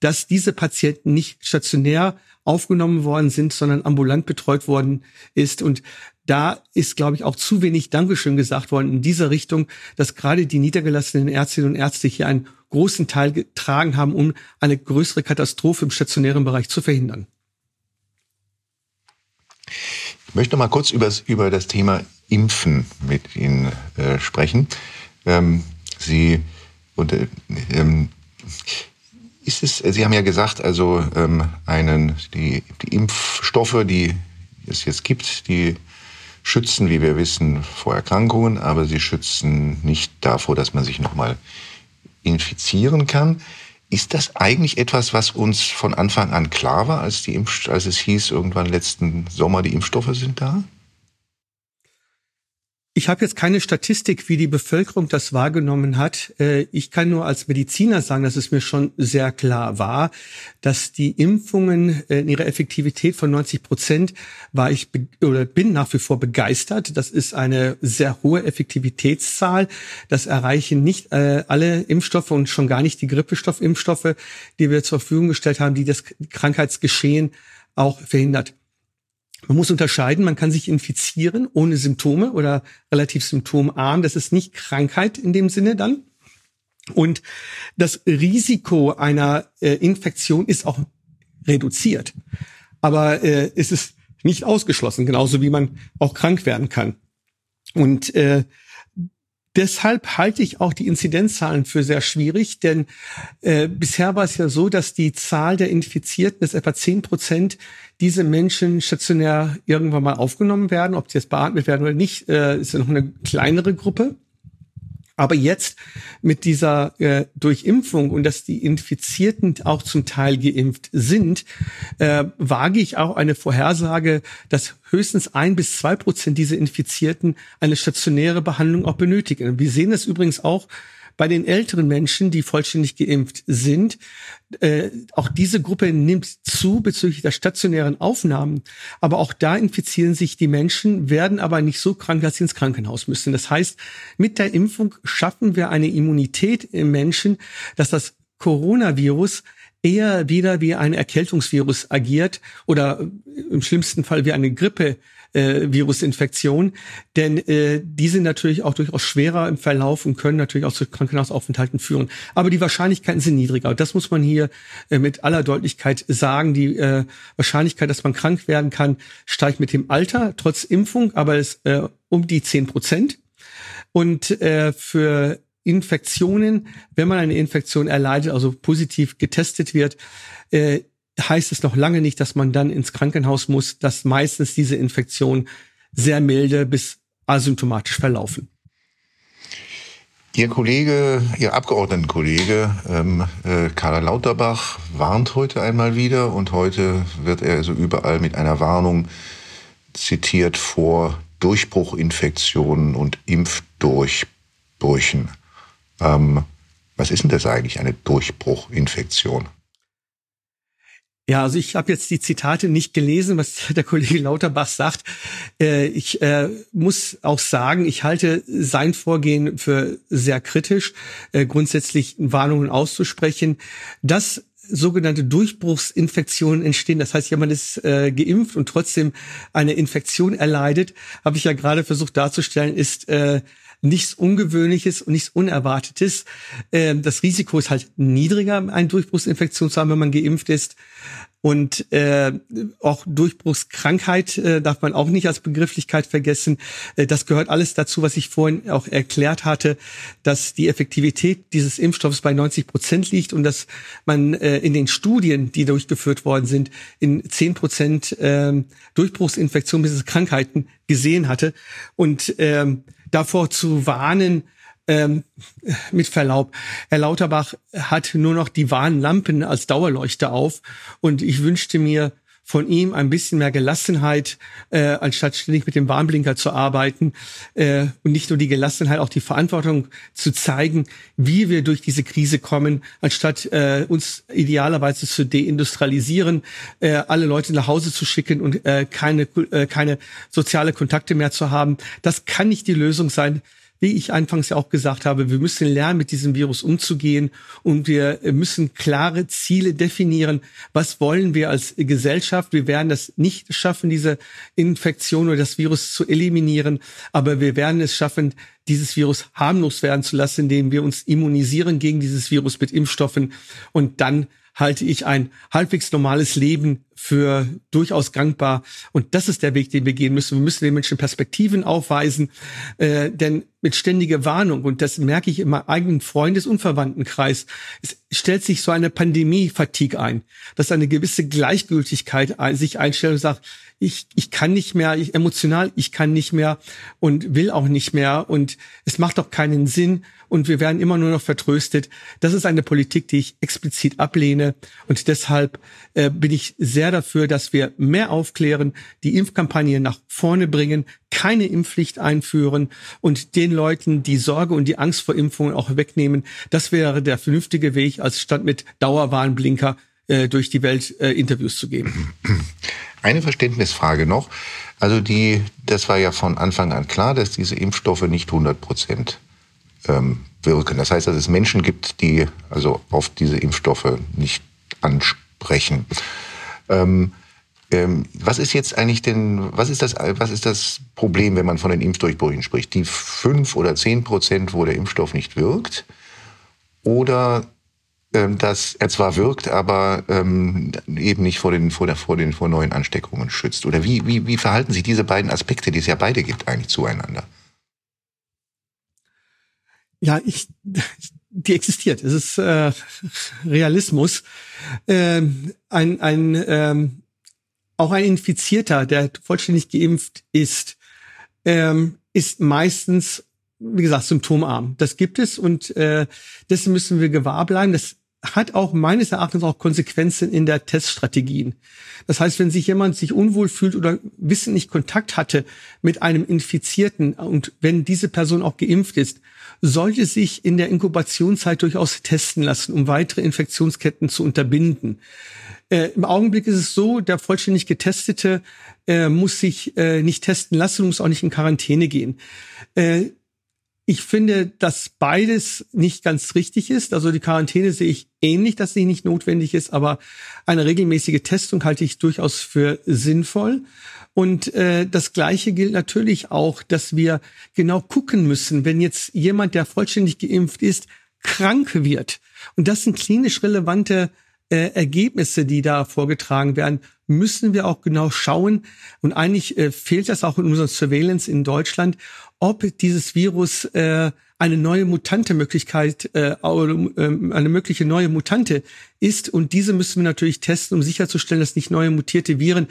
dass diese Patienten nicht stationär aufgenommen worden sind, sondern ambulant betreut worden ist. Und da ist, glaube ich, auch zu wenig Dankeschön gesagt worden in dieser Richtung, dass gerade die niedergelassenen Ärztinnen und Ärzte hier einen großen Teil getragen haben, um eine größere Katastrophe im stationären Bereich zu verhindern. Ich möchte mal kurz über, über das Thema Impfen mit Ihnen äh, sprechen. Ähm, Sie und, äh, ähm, ist es, Sie haben ja gesagt, also ähm, einen, die, die Impfstoffe, die es jetzt gibt, die schützen, wie wir wissen, vor Erkrankungen, aber sie schützen nicht davor, dass man sich nochmal infizieren kann. Ist das eigentlich etwas, was uns von Anfang an klar war, als, die Impf als es hieß, irgendwann letzten Sommer, die Impfstoffe sind da? Ich habe jetzt keine Statistik, wie die Bevölkerung das wahrgenommen hat. Äh, ich kann nur als Mediziner sagen, dass es mir schon sehr klar war, dass die Impfungen äh, in ihrer Effektivität von 90 Prozent war ich oder bin nach wie vor begeistert. Das ist eine sehr hohe Effektivitätszahl. Das erreichen nicht äh, alle Impfstoffe und schon gar nicht die Grippestoffimpfstoffe, die wir zur Verfügung gestellt haben, die das Krankheitsgeschehen auch verhindert. Man muss unterscheiden, man kann sich infizieren ohne Symptome oder relativ symptomarm. Das ist nicht Krankheit in dem Sinne dann. Und das Risiko einer äh, Infektion ist auch reduziert. Aber äh, es ist nicht ausgeschlossen, genauso wie man auch krank werden kann. Und äh, Deshalb halte ich auch die Inzidenzzahlen für sehr schwierig, denn äh, bisher war es ja so, dass die Zahl der Infizierten, dass etwa zehn Prozent diese Menschen stationär irgendwann mal aufgenommen werden. Ob sie jetzt beatmet werden oder nicht, äh, ist ja noch eine kleinere Gruppe. Aber jetzt mit dieser äh, Durchimpfung und dass die Infizierten auch zum Teil geimpft sind, äh, wage ich auch eine Vorhersage, dass höchstens ein bis zwei Prozent dieser Infizierten eine stationäre Behandlung auch benötigen. Wir sehen das übrigens auch bei den älteren Menschen, die vollständig geimpft sind, äh, auch diese Gruppe nimmt zu bezüglich der stationären Aufnahmen. Aber auch da infizieren sich die Menschen, werden aber nicht so krank, dass sie ins Krankenhaus müssen. Das heißt, mit der Impfung schaffen wir eine Immunität im Menschen, dass das Coronavirus eher wieder wie ein Erkältungsvirus agiert oder im schlimmsten Fall wie eine Grippe äh, Virusinfektion, denn äh, die sind natürlich auch durchaus schwerer im Verlauf und können natürlich auch zu Krankenhausaufenthalten führen. Aber die Wahrscheinlichkeiten sind niedriger. Das muss man hier äh, mit aller Deutlichkeit sagen. Die äh, Wahrscheinlichkeit, dass man krank werden kann, steigt mit dem Alter, trotz Impfung, aber es äh, um die zehn Prozent. Und äh, für Infektionen, wenn man eine Infektion erleidet, also positiv getestet wird, äh, heißt es noch lange nicht, dass man dann ins Krankenhaus muss, dass meistens diese Infektionen sehr milde bis asymptomatisch verlaufen. Ihr Kollege, Ihr Abgeordnetenkollege ähm, äh, Karl Lauterbach warnt heute einmal wieder und heute wird er also überall mit einer Warnung zitiert vor Durchbruchinfektionen und Impfdurchbrüchen. Ähm, was ist denn das eigentlich, eine Durchbruchinfektion? Ja, also ich habe jetzt die Zitate nicht gelesen, was der Kollege Lauterbach sagt. Äh, ich äh, muss auch sagen, ich halte sein Vorgehen für sehr kritisch, äh, grundsätzlich Warnungen auszusprechen. Dass sogenannte Durchbruchsinfektionen entstehen. Das heißt, jemand ist äh, geimpft und trotzdem eine Infektion erleidet, habe ich ja gerade versucht darzustellen, ist äh, nichts Ungewöhnliches und nichts Unerwartetes. Äh, das Risiko ist halt niedriger, eine Durchbruchsinfektion zu haben, wenn man geimpft ist. Und äh, auch Durchbruchskrankheit äh, darf man auch nicht als Begrifflichkeit vergessen. Äh, das gehört alles dazu, was ich vorhin auch erklärt hatte, dass die Effektivität dieses Impfstoffs bei 90 Prozent liegt und dass man äh, in den Studien, die durchgeführt worden sind, in 10 Prozent äh, Durchbruchsinfektionen bis Krankheiten gesehen hatte. Und ähm, davor zu warnen, ähm, mit Verlaub, Herr Lauterbach hat nur noch die Warnlampen als Dauerleuchte auf. Und ich wünschte mir von ihm ein bisschen mehr Gelassenheit, äh, anstatt ständig mit dem Warnblinker zu arbeiten äh, und nicht nur die Gelassenheit, auch die Verantwortung zu zeigen, wie wir durch diese Krise kommen, anstatt äh, uns idealerweise zu deindustrialisieren, äh, alle Leute nach Hause zu schicken und äh, keine, äh, keine soziale Kontakte mehr zu haben. Das kann nicht die Lösung sein wie ich anfangs ja auch gesagt habe, wir müssen lernen, mit diesem Virus umzugehen und wir müssen klare Ziele definieren. Was wollen wir als Gesellschaft? Wir werden das nicht schaffen, diese Infektion oder das Virus zu eliminieren, aber wir werden es schaffen, dieses Virus harmlos werden zu lassen, indem wir uns immunisieren gegen dieses Virus mit Impfstoffen und dann halte ich ein halbwegs normales Leben für durchaus gangbar. Und das ist der Weg, den wir gehen müssen. Wir müssen den Menschen Perspektiven aufweisen, äh, denn mit ständiger Warnung, und das merke ich in meinem eigenen Freundes- und Verwandtenkreis, es stellt sich so eine Pandemie-Fatigue ein, dass eine gewisse Gleichgültigkeit sich einstellt und sagt, ich, ich kann nicht mehr, ich, emotional, ich kann nicht mehr und will auch nicht mehr und es macht doch keinen Sinn und wir werden immer nur noch vertröstet. Das ist eine Politik, die ich explizit ablehne und deshalb äh, bin ich sehr dafür, dass wir mehr aufklären, die Impfkampagne nach vorne bringen, keine Impfpflicht einführen und den Leuten die Sorge und die Angst vor Impfungen auch wegnehmen. Das wäre der vernünftige Weg, als statt mit Dauerwarnblinker äh, durch die Welt äh, Interviews zu geben. Eine Verständnisfrage noch. Also die, das war ja von Anfang an klar, dass diese Impfstoffe nicht 100 Prozent ähm, wirken. Das heißt, dass es Menschen gibt, die also auf diese Impfstoffe nicht ansprechen. Ähm, ähm, was ist jetzt eigentlich denn, was ist das, was ist das Problem, wenn man von den Impfdurchbrüchen spricht? Die fünf oder zehn Prozent, wo der Impfstoff nicht wirkt? Oder ähm, dass er zwar wirkt, aber ähm, eben nicht vor den, vor, der, vor den vor neuen Ansteckungen schützt? Oder wie, wie, wie verhalten sich diese beiden Aspekte, die es ja beide gibt, eigentlich zueinander? Ja, ich, die existiert. Es ist äh, Realismus. Ähm, ein, ein, ähm, auch ein Infizierter, der vollständig geimpft ist, ähm, ist meistens, wie gesagt, symptomarm. Das gibt es und äh, dessen müssen wir gewahr bleiben. Das hat auch meines Erachtens auch Konsequenzen in der Teststrategien. Das heißt, wenn sich jemand sich unwohl fühlt oder wissentlich Kontakt hatte mit einem Infizierten und wenn diese Person auch geimpft ist, sollte sich in der Inkubationszeit durchaus testen lassen, um weitere Infektionsketten zu unterbinden. Äh, Im Augenblick ist es so, der vollständig Getestete äh, muss sich äh, nicht testen lassen, muss auch nicht in Quarantäne gehen. Äh, ich finde, dass beides nicht ganz richtig ist. Also die Quarantäne sehe ich ähnlich, dass sie nicht notwendig ist, aber eine regelmäßige Testung halte ich durchaus für sinnvoll. Und äh, das Gleiche gilt natürlich auch, dass wir genau gucken müssen, wenn jetzt jemand, der vollständig geimpft ist, krank wird. Und das sind klinisch relevante äh, Ergebnisse, die da vorgetragen werden, müssen wir auch genau schauen. Und eigentlich äh, fehlt das auch in unserer Surveillance in Deutschland, ob dieses Virus äh, eine neue Mutante Möglichkeit äh, oder äh, eine mögliche neue Mutante ist und diese müssen wir natürlich testen, um sicherzustellen, dass nicht neue mutierte Viren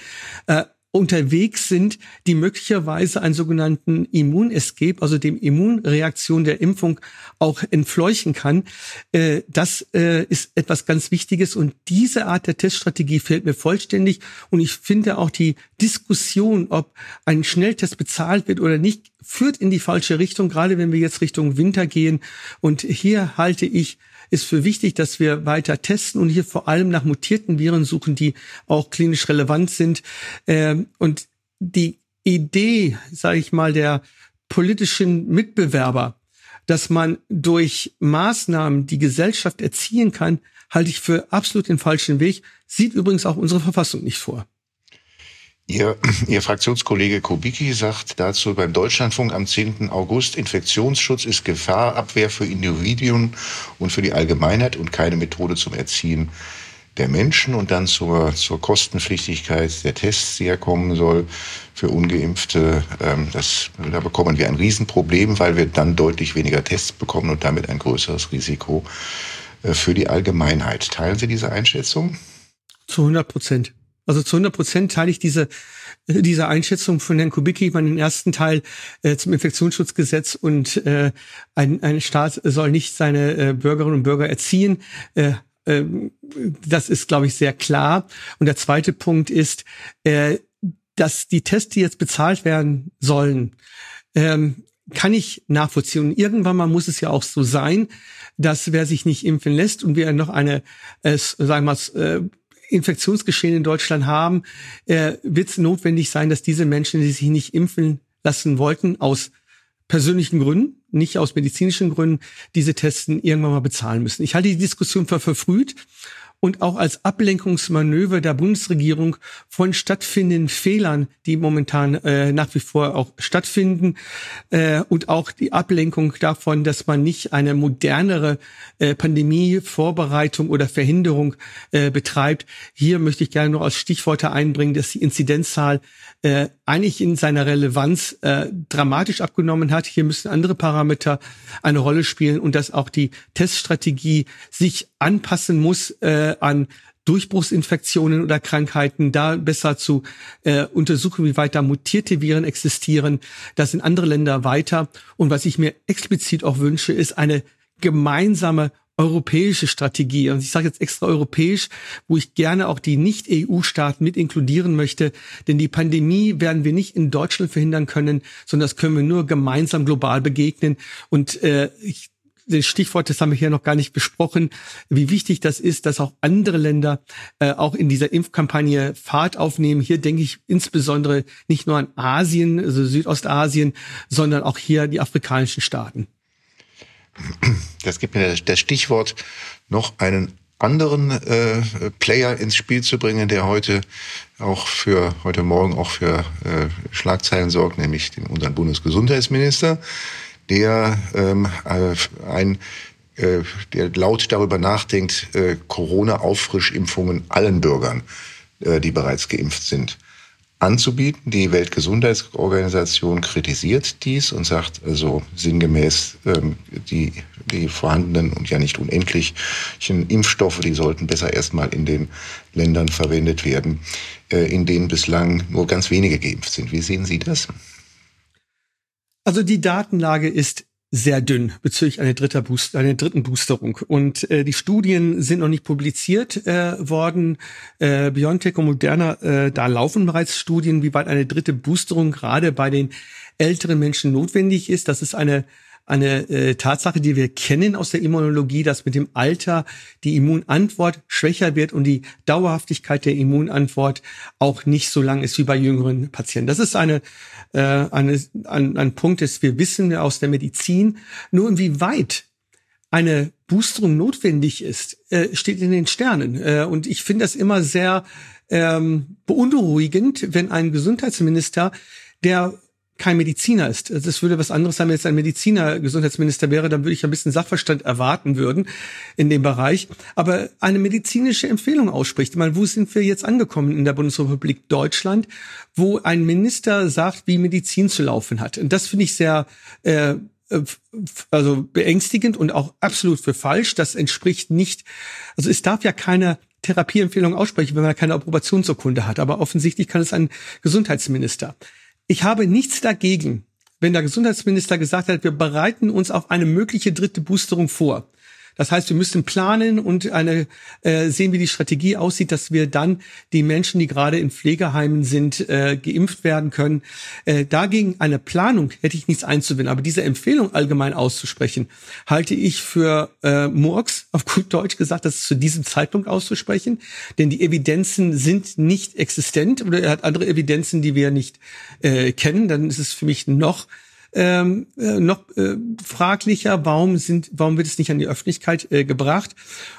äh, unterwegs sind, die möglicherweise einen sogenannten Immunescape, also dem Immunreaktion der Impfung auch entfleuchen kann. Äh, das äh, ist etwas ganz Wichtiges und diese Art der Teststrategie fehlt mir vollständig und ich finde auch die Diskussion, ob ein Schnelltest bezahlt wird oder nicht, führt in die falsche Richtung, gerade wenn wir jetzt Richtung Winter gehen und hier halte ich ist für wichtig, dass wir weiter testen und hier vor allem nach mutierten Viren suchen, die auch klinisch relevant sind. Ähm, und die Idee, sage ich mal, der politischen Mitbewerber, dass man durch Maßnahmen die Gesellschaft erziehen kann, halte ich für absolut den falschen Weg. Sieht übrigens auch unsere Verfassung nicht vor. Ihr, Ihr Fraktionskollege Kubicki sagt dazu beim Deutschlandfunk am 10. August, Infektionsschutz ist Gefahrabwehr für Individuen und für die Allgemeinheit und keine Methode zum Erziehen der Menschen und dann zur, zur Kostenpflichtigkeit der Tests, die ja kommen soll für Ungeimpfte. Ähm, das, da bekommen wir ein Riesenproblem, weil wir dann deutlich weniger Tests bekommen und damit ein größeres Risiko äh, für die Allgemeinheit. Teilen Sie diese Einschätzung? Zu 100 Prozent. Also zu 100 Prozent teile ich diese, diese Einschätzung von Herrn Kubicki, man den ersten Teil äh, zum Infektionsschutzgesetz und äh, ein, ein Staat soll nicht seine äh, Bürgerinnen und Bürger erziehen. Äh, äh, das ist, glaube ich, sehr klar. Und der zweite Punkt ist, äh, dass die Tests, die jetzt bezahlt werden sollen, ähm, kann ich nachvollziehen. Und irgendwann mal muss es ja auch so sein, dass wer sich nicht impfen lässt und wir noch eine, äh, sagen wir mal, äh, Infektionsgeschehen in Deutschland haben, äh, wird es notwendig sein, dass diese Menschen, die sich nicht impfen lassen wollten, aus persönlichen Gründen, nicht aus medizinischen Gründen, diese Testen irgendwann mal bezahlen müssen. Ich halte die Diskussion für verfrüht und auch als Ablenkungsmanöver der Bundesregierung von stattfindenden Fehlern, die momentan äh, nach wie vor auch stattfinden äh, und auch die Ablenkung davon, dass man nicht eine modernere äh, Pandemievorbereitung oder Verhinderung äh, betreibt. Hier möchte ich gerne noch als Stichworte einbringen, dass die Inzidenzzahl äh, eigentlich in seiner Relevanz äh, dramatisch abgenommen hat. Hier müssen andere Parameter eine Rolle spielen und dass auch die Teststrategie sich anpassen muss äh, an Durchbruchsinfektionen oder Krankheiten, da besser zu äh, untersuchen, wie weit da mutierte Viren existieren. Das sind andere Länder weiter. Und was ich mir explizit auch wünsche, ist eine gemeinsame europäische Strategie. Und ich sage jetzt extra europäisch, wo ich gerne auch die Nicht-EU-Staaten mit inkludieren möchte. Denn die Pandemie werden wir nicht in Deutschland verhindern können, sondern das können wir nur gemeinsam global begegnen. Und äh, ich das Stichwort, das haben wir hier noch gar nicht besprochen, wie wichtig das ist, dass auch andere Länder äh, auch in dieser Impfkampagne Fahrt aufnehmen. Hier denke ich insbesondere nicht nur an Asien, also Südostasien, sondern auch hier die afrikanischen Staaten. Das gibt mir das Stichwort, noch einen anderen äh, Player ins Spiel zu bringen, der heute auch für heute Morgen auch für äh, Schlagzeilen sorgt, nämlich den, unseren Bundesgesundheitsminister, der ähm, äh, ein äh, der laut darüber nachdenkt, äh, Corona-Auffrischimpfungen allen Bürgern, äh, die bereits geimpft sind, anzubieten. Die Weltgesundheitsorganisation kritisiert dies und sagt also sinngemäß, ähm, die, die vorhandenen und ja nicht unendlichen Impfstoffe, die sollten besser erstmal in den Ländern verwendet werden, äh, in denen bislang nur ganz wenige geimpft sind. Wie sehen Sie das? Also die Datenlage ist sehr dünn bezüglich einer, dritter Booster, einer dritten Boosterung. Und äh, die Studien sind noch nicht publiziert äh, worden. Äh, BioNTech und Moderna, äh, da laufen bereits Studien, wie weit eine dritte Boosterung gerade bei den älteren Menschen notwendig ist. Das ist eine eine äh, Tatsache, die wir kennen aus der Immunologie, dass mit dem Alter die Immunantwort schwächer wird und die Dauerhaftigkeit der Immunantwort auch nicht so lang ist wie bei jüngeren Patienten. Das ist eine, äh, eine ein, ein Punkt, das wir wissen aus der Medizin. Nur inwieweit eine Boosterung notwendig ist, äh, steht in den Sternen. Äh, und ich finde das immer sehr ähm, beunruhigend, wenn ein Gesundheitsminister, der kein Mediziner ist. Das also würde was anderes sein, wenn jetzt ein Mediziner Gesundheitsminister wäre, dann würde ich ein bisschen Sachverstand erwarten würden in dem Bereich. Aber eine medizinische Empfehlung ausspricht. Ich meine, wo sind wir jetzt angekommen in der Bundesrepublik Deutschland, wo ein Minister sagt, wie Medizin zu laufen hat? Und das finde ich sehr äh, also beängstigend und auch absolut für falsch. Das entspricht nicht, also es darf ja keine Therapieempfehlung aussprechen, wenn man keine Approbationsurkunde hat. Aber offensichtlich kann es ein Gesundheitsminister. Ich habe nichts dagegen, wenn der Gesundheitsminister gesagt hat, wir bereiten uns auf eine mögliche dritte Boosterung vor. Das heißt, wir müssen planen und eine äh, sehen, wie die Strategie aussieht, dass wir dann die Menschen, die gerade in Pflegeheimen sind, äh, geimpft werden können. Äh, dagegen eine Planung hätte ich nichts einzuwenden. Aber diese Empfehlung allgemein auszusprechen, halte ich für äh, Murks, auf gut Deutsch gesagt, das zu diesem Zeitpunkt auszusprechen. Denn die Evidenzen sind nicht existent oder er hat andere Evidenzen, die wir nicht äh, kennen. Dann ist es für mich noch ähm, äh, noch äh, fraglicher, warum sind, warum wird es nicht an die Öffentlichkeit äh, gebracht?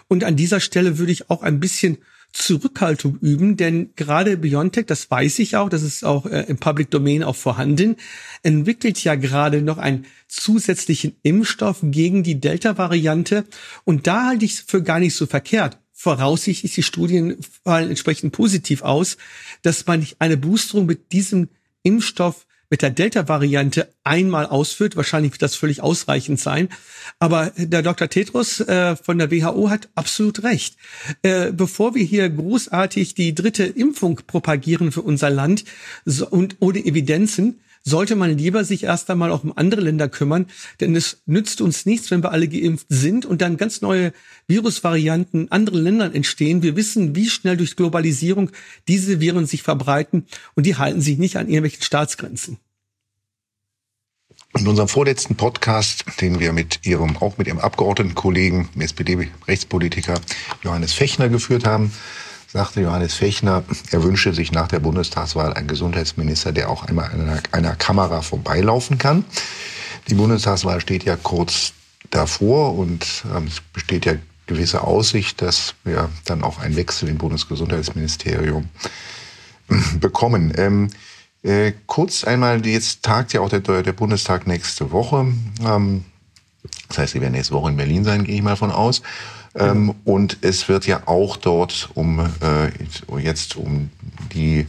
Und an dieser Stelle würde ich auch ein bisschen Zurückhaltung üben, denn gerade Biontech, das weiß ich auch, das ist auch äh, im Public Domain auch vorhanden, entwickelt ja gerade noch einen zusätzlichen Impfstoff gegen die Delta-Variante und da halte ich es für gar nicht so verkehrt. Voraussichtlich die Studien fallen entsprechend positiv aus, dass man eine Boosterung mit diesem Impfstoff mit der Delta-Variante einmal ausführt. Wahrscheinlich wird das völlig ausreichend sein. Aber der Dr. Tetros äh, von der WHO hat absolut recht. Äh, bevor wir hier großartig die dritte Impfung propagieren für unser Land so, und ohne Evidenzen, sollte man lieber sich erst einmal auch um andere Länder kümmern, denn es nützt uns nichts, wenn wir alle geimpft sind und dann ganz neue Virusvarianten in anderen Ländern entstehen. Wir wissen, wie schnell durch Globalisierung diese Viren sich verbreiten und die halten sich nicht an irgendwelchen Staatsgrenzen. In unserem vorletzten Podcast, den wir mit Ihrem, auch mit Ihrem Abgeordnetenkollegen, SPD-Rechtspolitiker Johannes Fechner geführt haben, sagte Johannes Fechner, er wünsche sich nach der Bundestagswahl einen Gesundheitsminister, der auch einmal einer, einer Kamera vorbeilaufen kann. Die Bundestagswahl steht ja kurz davor und ähm, es besteht ja gewisse Aussicht, dass wir dann auch einen Wechsel im Bundesgesundheitsministerium bekommen. Ähm, äh, kurz einmal, jetzt tagt ja auch der, der Bundestag nächste Woche. Ähm, das heißt, Sie werden nächste Woche in Berlin sein, gehe ich mal von aus. Ähm, und es wird ja auch dort um äh, jetzt um die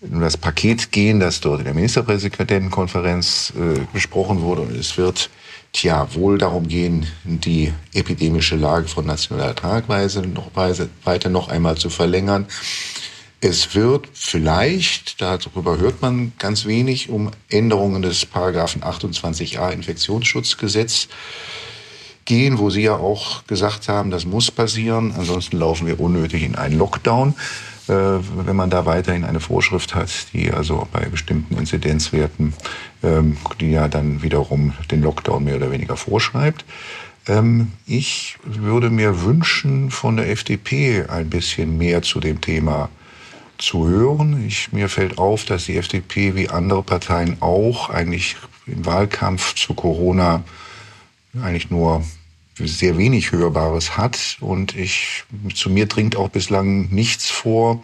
um das Paket gehen, das dort in der Ministerpräsidentenkonferenz äh, besprochen wurde. Und es wird tja, wohl darum gehen, die epidemische Lage von nationaler Tragweise noch weiter noch einmal zu verlängern. Es wird vielleicht, darüber hört man ganz wenig, um Änderungen des Paragraphen 28a Infektionsschutzgesetz gehen, wo Sie ja auch gesagt haben, das muss passieren. Ansonsten laufen wir unnötig in einen Lockdown, äh, wenn man da weiterhin eine Vorschrift hat, die also bei bestimmten Inzidenzwerten, ähm, die ja dann wiederum den Lockdown mehr oder weniger vorschreibt. Ähm, ich würde mir wünschen, von der FDP ein bisschen mehr zu dem Thema zu hören. Ich, mir fällt auf, dass die FDP wie andere Parteien auch eigentlich im Wahlkampf zu Corona eigentlich nur sehr wenig Hörbares hat. Und ich, zu mir dringt auch bislang nichts vor,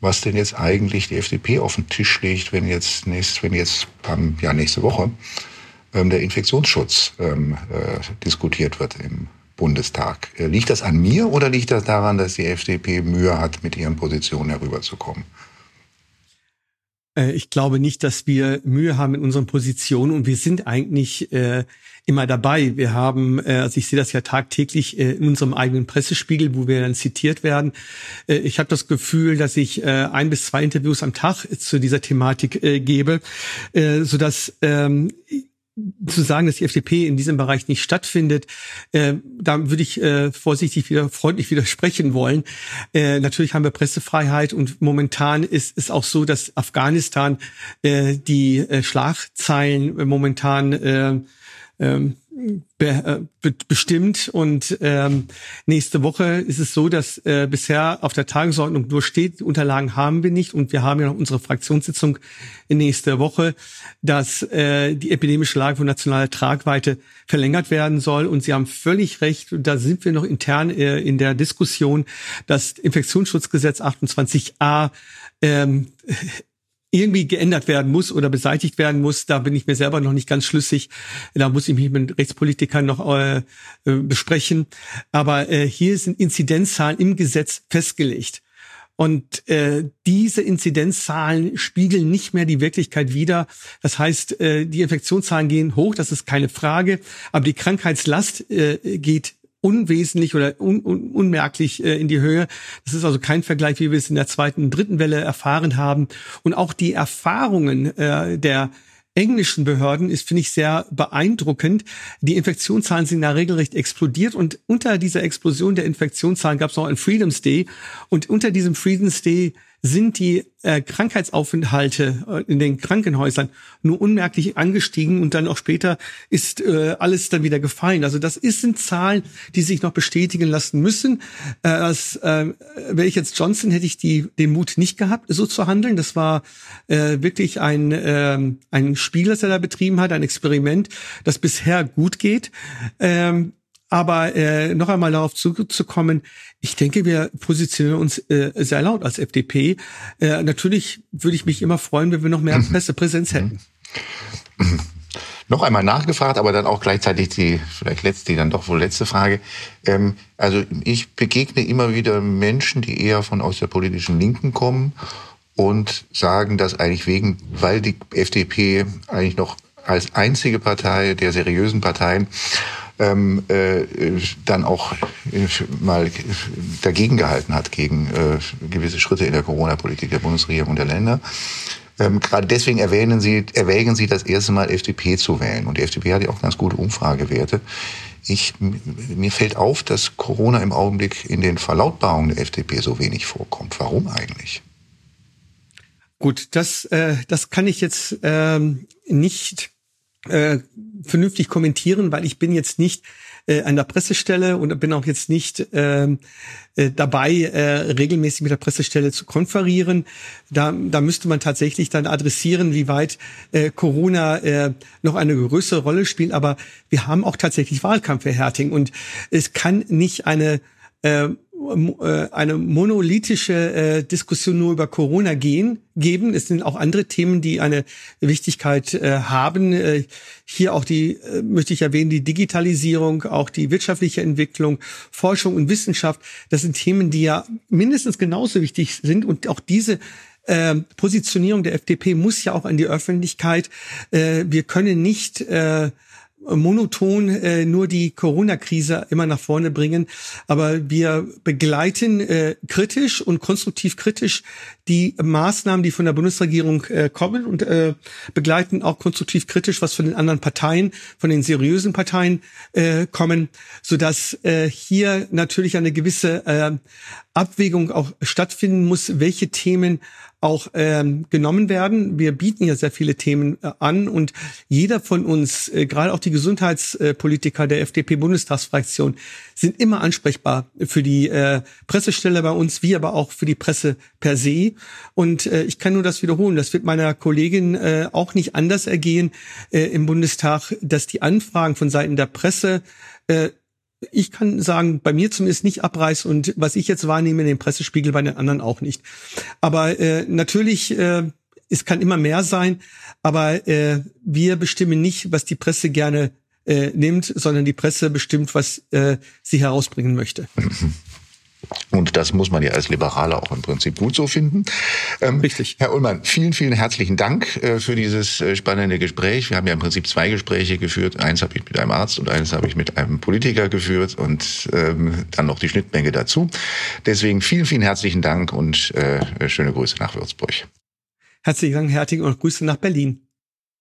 was denn jetzt eigentlich die FDP auf den Tisch legt, wenn jetzt, nächst, wenn jetzt ja, nächste Woche ähm, der Infektionsschutz ähm, äh, diskutiert wird im Bundestag. Äh, liegt das an mir oder liegt das daran, dass die FDP Mühe hat, mit ihren Positionen herüberzukommen? Äh, ich glaube nicht, dass wir Mühe haben in unseren Positionen und wir sind eigentlich äh, immer dabei. Wir haben, äh, also ich sehe das ja tagtäglich äh, in unserem eigenen Pressespiegel, wo wir dann zitiert werden. Äh, ich habe das Gefühl, dass ich äh, ein bis zwei Interviews am Tag zu dieser Thematik äh, gebe, äh, so dass ähm, zu sagen, dass die FDP in diesem Bereich nicht stattfindet, äh, da würde ich äh, vorsichtig wieder freundlich widersprechen wollen. Äh, natürlich haben wir Pressefreiheit und momentan ist es auch so, dass Afghanistan äh, die äh, Schlagzeilen momentan äh, ähm, be, äh, be, bestimmt. Und ähm, nächste Woche ist es so, dass äh, bisher auf der Tagesordnung nur steht, Unterlagen haben wir nicht. Und wir haben ja noch unsere Fraktionssitzung in nächste Woche, dass äh, die epidemische Lage von nationaler Tragweite verlängert werden soll. Und Sie haben völlig recht, da sind wir noch intern äh, in der Diskussion, dass Infektionsschutzgesetz 28a ähm, irgendwie geändert werden muss oder beseitigt werden muss, da bin ich mir selber noch nicht ganz schlüssig. Da muss ich mich mit Rechtspolitikern noch äh, äh, besprechen. Aber äh, hier sind Inzidenzzahlen im Gesetz festgelegt. Und äh, diese Inzidenzzahlen spiegeln nicht mehr die Wirklichkeit wider. Das heißt, äh, die Infektionszahlen gehen hoch, das ist keine Frage, aber die Krankheitslast äh, geht unwesentlich oder un, un, unmerklich äh, in die Höhe. Das ist also kein Vergleich, wie wir es in der zweiten und dritten Welle erfahren haben. Und auch die Erfahrungen äh, der englischen Behörden ist, finde ich, sehr beeindruckend. Die Infektionszahlen sind da regelrecht explodiert und unter dieser Explosion der Infektionszahlen gab es noch ein Freedoms Day und unter diesem Freedoms Day sind die äh, Krankheitsaufenthalte äh, in den Krankenhäusern nur unmerklich angestiegen und dann auch später ist äh, alles dann wieder gefallen. Also das ist, sind Zahlen, die sich noch bestätigen lassen müssen. Äh, als, äh, wäre ich jetzt Johnson, hätte ich die, den Mut nicht gehabt, so zu handeln. Das war äh, wirklich ein, äh, ein Spiel, das er da betrieben hat, ein Experiment, das bisher gut geht. Ähm, aber äh, noch einmal darauf zurückzukommen, ich denke, wir positionieren uns äh, sehr laut als FDP. Äh, natürlich würde ich mich immer freuen, wenn wir noch mehr mhm. Pressepräsenz hätten. Mhm. Noch einmal nachgefragt, aber dann auch gleichzeitig die vielleicht letzte, die dann doch wohl letzte Frage. Ähm, also ich begegne immer wieder Menschen, die eher von aus der politischen Linken kommen und sagen, dass eigentlich wegen, weil die FDP eigentlich noch als einzige Partei der seriösen Parteien ähm, äh, dann auch äh, mal dagegen gehalten hat gegen äh, gewisse Schritte in der Corona-Politik der Bundesregierung und der Länder. Ähm, gerade deswegen erwähnen Sie, erwägen Sie das erste Mal FDP zu wählen. Und die FDP hat ja auch ganz gute Umfragewerte. Ich, mir fällt auf, dass Corona im Augenblick in den Verlautbarungen der FDP so wenig vorkommt. Warum eigentlich? Gut, das, äh, das kann ich jetzt ähm, nicht äh, vernünftig kommentieren, weil ich bin jetzt nicht äh, an der Pressestelle und bin auch jetzt nicht ähm, äh, dabei, äh, regelmäßig mit der Pressestelle zu konferieren. Da, da müsste man tatsächlich dann adressieren, wie weit äh, Corona äh, noch eine größere Rolle spielt. Aber wir haben auch tatsächlich Wahlkampf, Herr Herting. Und es kann nicht eine äh, eine monolithische äh, Diskussion nur über Corona gehen, geben. Es sind auch andere Themen, die eine Wichtigkeit äh, haben. Äh, hier auch die, äh, möchte ich erwähnen, die Digitalisierung, auch die wirtschaftliche Entwicklung, Forschung und Wissenschaft. Das sind Themen, die ja mindestens genauso wichtig sind und auch diese äh, Positionierung der FDP muss ja auch an die Öffentlichkeit. Äh, wir können nicht äh, monoton äh, nur die Corona-Krise immer nach vorne bringen, aber wir begleiten äh, kritisch und konstruktiv kritisch die Maßnahmen, die von der Bundesregierung äh, kommen und äh, begleiten auch konstruktiv kritisch, was von den anderen Parteien, von den seriösen Parteien äh, kommen, so dass äh, hier natürlich eine gewisse äh, Abwägung auch stattfinden muss, welche Themen auch ähm, genommen werden. Wir bieten ja sehr viele Themen äh, an und jeder von uns, äh, gerade auch die Gesundheitspolitiker der FDP-Bundestagsfraktion, sind immer ansprechbar für die äh, Pressestelle bei uns, wie aber auch für die Presse per se. Und äh, ich kann nur das wiederholen. Das wird meiner Kollegin äh, auch nicht anders ergehen äh, im Bundestag, dass die Anfragen von Seiten der Presse äh, ich kann sagen, bei mir zumindest nicht abreißt und was ich jetzt wahrnehme in dem Pressespiegel bei den anderen auch nicht. Aber äh, natürlich, äh, es kann immer mehr sein, aber äh, wir bestimmen nicht, was die Presse gerne äh, nimmt, sondern die Presse bestimmt, was äh, sie herausbringen möchte. Und das muss man ja als Liberaler auch im Prinzip gut so finden. Ähm, Richtig. Herr Ullmann, vielen, vielen herzlichen Dank äh, für dieses äh, spannende Gespräch. Wir haben ja im Prinzip zwei Gespräche geführt. Eins habe ich mit einem Arzt und eins habe ich mit einem Politiker geführt und ähm, dann noch die Schnittmenge dazu. Deswegen vielen, vielen herzlichen Dank und äh, schöne Grüße nach Würzburg. Herzlichen Dank, Herting, und Grüße nach Berlin.